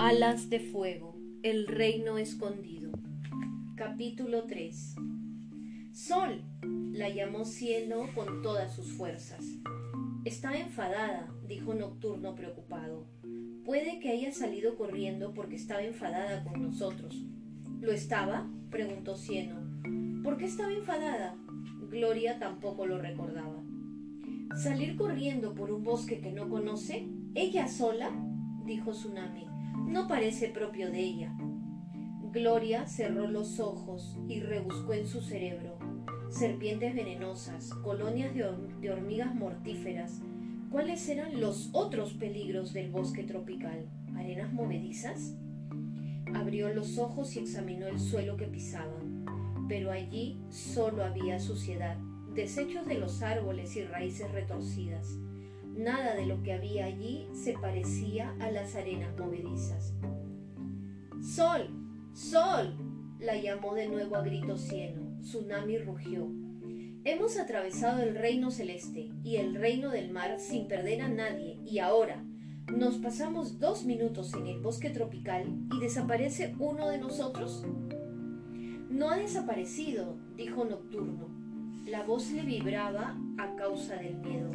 Alas de Fuego, el reino escondido. Capítulo 3. Sol, la llamó Cieno con todas sus fuerzas. Está enfadada, dijo Nocturno preocupado. Puede que haya salido corriendo porque estaba enfadada con nosotros. ¿Lo estaba? preguntó Cieno. ¿Por qué estaba enfadada? Gloria tampoco lo recordaba. ¿Salir corriendo por un bosque que no conoce? ¿Ella sola? dijo Tsunami no parece propio de ella. Gloria cerró los ojos y rebuscó en su cerebro. Serpientes venenosas, colonias de, hormigas mortíferas. ¿Cuáles eran los otros peligros del bosque tropical? ¿Arenas movedizas? Abrió los ojos y examinó el suelo que pisaban, pero allí solo había suciedad, desechos de los árboles y raíces retorcidas. Nada de lo que había allí se parecía a las arenas movedizas. Sol, Sol, la llamó de nuevo a grito cieno. Tsunami rugió. Hemos atravesado el reino celeste y el reino del mar sin perder a nadie y ahora nos pasamos dos minutos en el bosque tropical y desaparece uno de nosotros. No ha desaparecido, dijo Nocturno. La voz le vibraba a causa del miedo.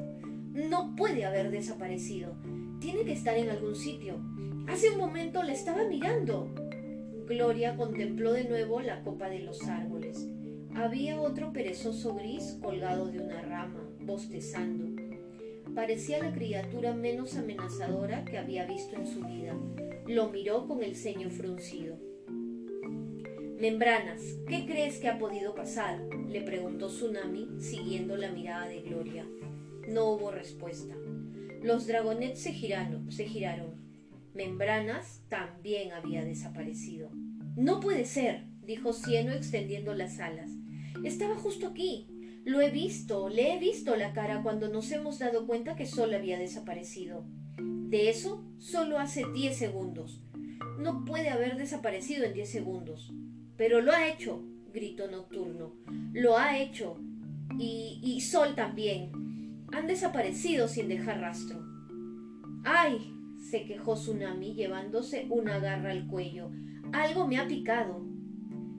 No puede haber desaparecido. Tiene que estar en algún sitio. Hace un momento la estaba mirando. Gloria contempló de nuevo la copa de los árboles. Había otro perezoso gris colgado de una rama, bostezando. Parecía la criatura menos amenazadora que había visto en su vida. Lo miró con el ceño fruncido. Membranas, ¿qué crees que ha podido pasar? le preguntó Tsunami, siguiendo la mirada de Gloria. No hubo respuesta. Los dragonets se giraron, se giraron. Membranas también había desaparecido. No puede ser, dijo Cieno extendiendo las alas. Estaba justo aquí. Lo he visto, le he visto la cara cuando nos hemos dado cuenta que Sol había desaparecido. De eso, solo hace diez segundos. No puede haber desaparecido en diez segundos. Pero lo ha hecho, gritó Nocturno. Lo ha hecho. Y, y Sol también han desaparecido sin dejar rastro. ¡Ay! se quejó Tsunami llevándose una garra al cuello. Algo me ha picado.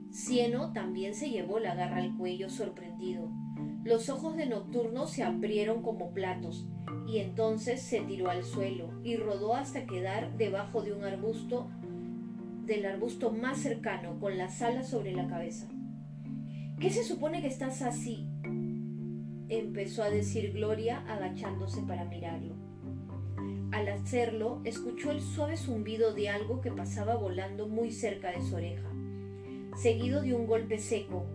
Cieno también se llevó la garra al cuello sorprendido. Los ojos de Nocturno se abrieron como platos y entonces se tiró al suelo y rodó hasta quedar debajo de un arbusto del arbusto más cercano con las alas sobre la cabeza. ¿Qué se supone que estás así? Empezó a decir Gloria agachándose para mirarlo. Al hacerlo, escuchó el suave zumbido de algo que pasaba volando muy cerca de su oreja, seguido de un golpe seco,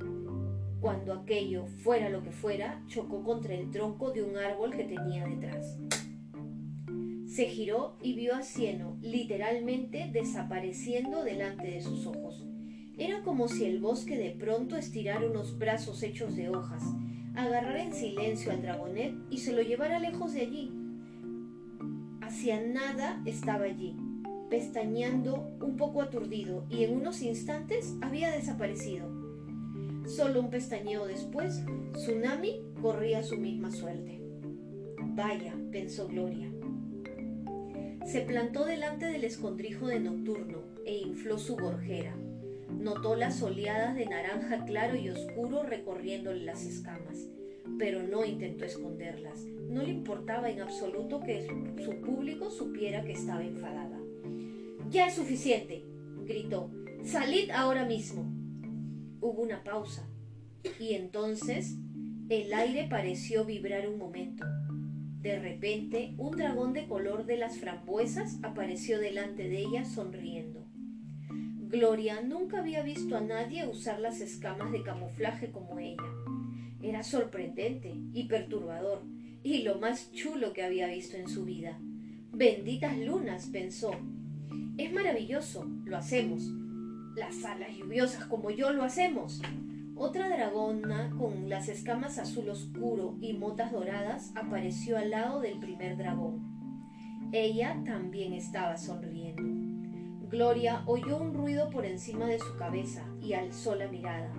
cuando aquello, fuera lo que fuera, chocó contra el tronco de un árbol que tenía detrás. Se giró y vio a Cieno literalmente desapareciendo delante de sus ojos. Era como si el bosque de pronto estirara unos brazos hechos de hojas agarrara en silencio al dragonet y se lo llevara lejos de allí. Hacia nada estaba allí, pestañeando un poco aturdido y en unos instantes había desaparecido. Solo un pestañeo después, Tsunami corría su misma suerte. Vaya, pensó Gloria. Se plantó delante del escondrijo de Nocturno e infló su gorjera. Notó las oleadas de naranja claro y oscuro recorriéndole las escamas, pero no intentó esconderlas. No le importaba en absoluto que su público supiera que estaba enfadada. Ya es suficiente, gritó. Salid ahora mismo. Hubo una pausa y entonces el aire pareció vibrar un momento. De repente, un dragón de color de las frambuesas apareció delante de ella sonriendo. Gloria nunca había visto a nadie usar las escamas de camuflaje como ella. Era sorprendente y perturbador, y lo más chulo que había visto en su vida. Benditas lunas, pensó. Es maravilloso, lo hacemos. Las alas lluviosas como yo lo hacemos. Otra dragona con las escamas azul oscuro y motas doradas apareció al lado del primer dragón. Ella también estaba sonriendo. Gloria oyó un ruido por encima de su cabeza y alzó la mirada.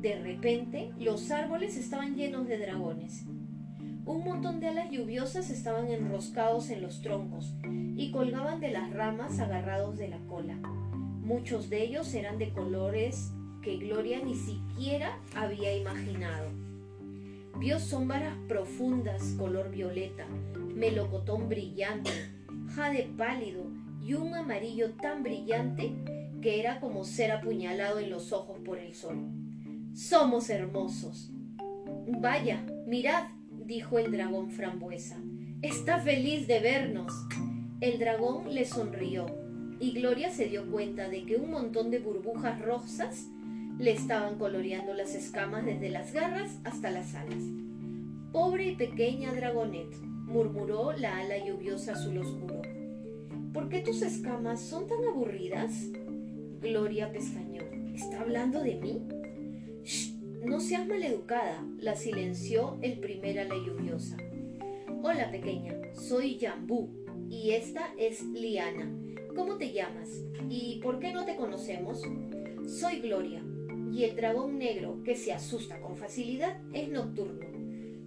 De repente, los árboles estaban llenos de dragones. Un montón de alas lluviosas estaban enroscados en los troncos y colgaban de las ramas agarrados de la cola. Muchos de ellos eran de colores que Gloria ni siquiera había imaginado. Vio sombras profundas color violeta, melocotón brillante, jade pálido y un amarillo tan brillante que era como ser apuñalado en los ojos por el sol. Somos hermosos. Vaya, mirad, dijo el dragón frambuesa. Está feliz de vernos. El dragón le sonrió y Gloria se dio cuenta de que un montón de burbujas rosas le estaban coloreando las escamas desde las garras hasta las alas. Pobre y pequeña dragonet, murmuró la ala lluviosa azul oscuro. ¿Por qué tus escamas son tan aburridas? Gloria pestañó. ¿Está hablando de mí? Shh, no seas maleducada, la silenció el primer ala lluviosa. Hola pequeña, soy Jambú y esta es Liana. ¿Cómo te llamas? ¿Y por qué no te conocemos? Soy Gloria, y el dragón negro, que se asusta con facilidad, es nocturno,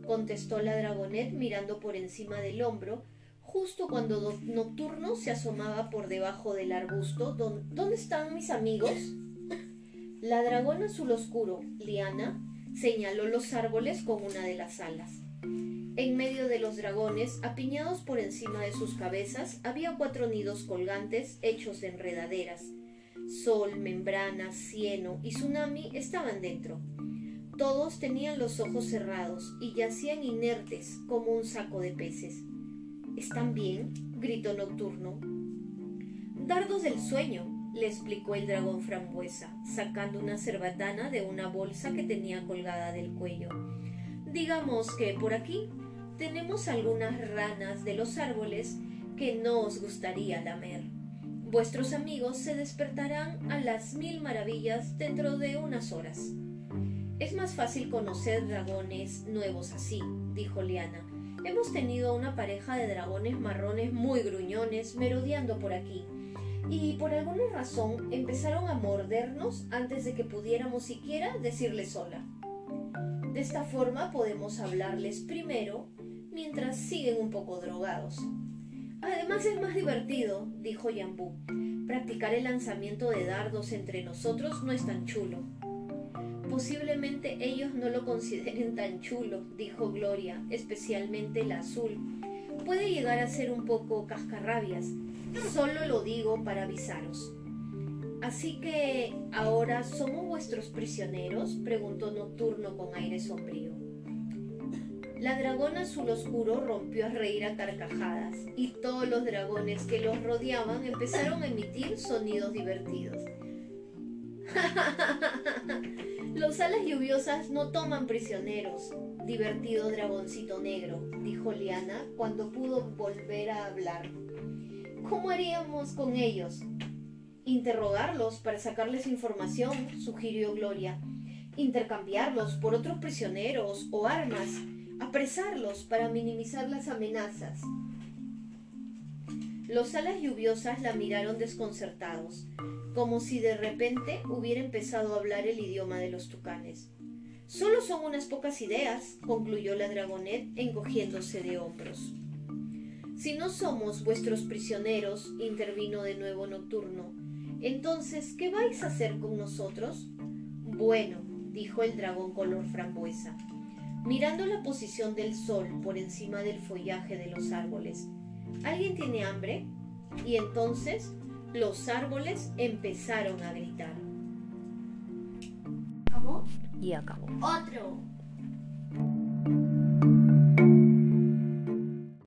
contestó la dragonet mirando por encima del hombro, justo cuando Nocturno se asomaba por debajo del arbusto. ¿Dónde están mis amigos? La dragona azul oscuro, Liana, señaló los árboles con una de las alas. En medio de los dragones, apiñados por encima de sus cabezas, había cuatro nidos colgantes hechos de enredaderas. Sol, membrana, cieno y tsunami estaban dentro. Todos tenían los ojos cerrados y yacían inertes como un saco de peces. ¿Están bien? gritó Nocturno. Dardos del sueño, le explicó el dragón frambuesa, sacando una cerbatana de una bolsa que tenía colgada del cuello. Digamos que por aquí tenemos algunas ranas de los árboles que no os gustaría lamer. Vuestros amigos se despertarán a las mil maravillas dentro de unas horas. Es más fácil conocer dragones nuevos así, dijo Liana. Hemos tenido una pareja de dragones marrones muy gruñones merodeando por aquí, y por alguna razón empezaron a mordernos antes de que pudiéramos siquiera decirles hola. De esta forma podemos hablarles primero mientras siguen un poco drogados. Además es más divertido, dijo Yambú. Practicar el lanzamiento de dardos entre nosotros no es tan chulo. Posiblemente ellos no lo consideren tan chulo, dijo Gloria, especialmente la azul. Puede llegar a ser un poco cascarrabias. Solo lo digo para avisaros. Así que, ¿ahora somos vuestros prisioneros? preguntó Nocturno con aire sombrío. La dragona azul oscuro rompió a reír a carcajadas y todos los dragones que los rodeaban empezaron a emitir sonidos divertidos. los alas lluviosas no toman prisioneros, divertido dragoncito negro, dijo Liana cuando pudo volver a hablar. ¿Cómo haríamos con ellos? Interrogarlos para sacarles información, sugirió Gloria. Intercambiarlos por otros prisioneros o armas apresarlos para minimizar las amenazas. Los alas lluviosas la miraron desconcertados, como si de repente hubiera empezado a hablar el idioma de los tucanes. Solo son unas pocas ideas, concluyó la dragonet encogiéndose de hombros. Si no somos vuestros prisioneros, intervino de nuevo Nocturno, entonces, ¿qué vais a hacer con nosotros? Bueno, dijo el dragón color frambuesa, mirando la posición del sol por encima del follaje de los árboles. ¿Alguien tiene hambre? Y entonces los árboles empezaron a gritar. ¿Acabó? Y acabó. Otro.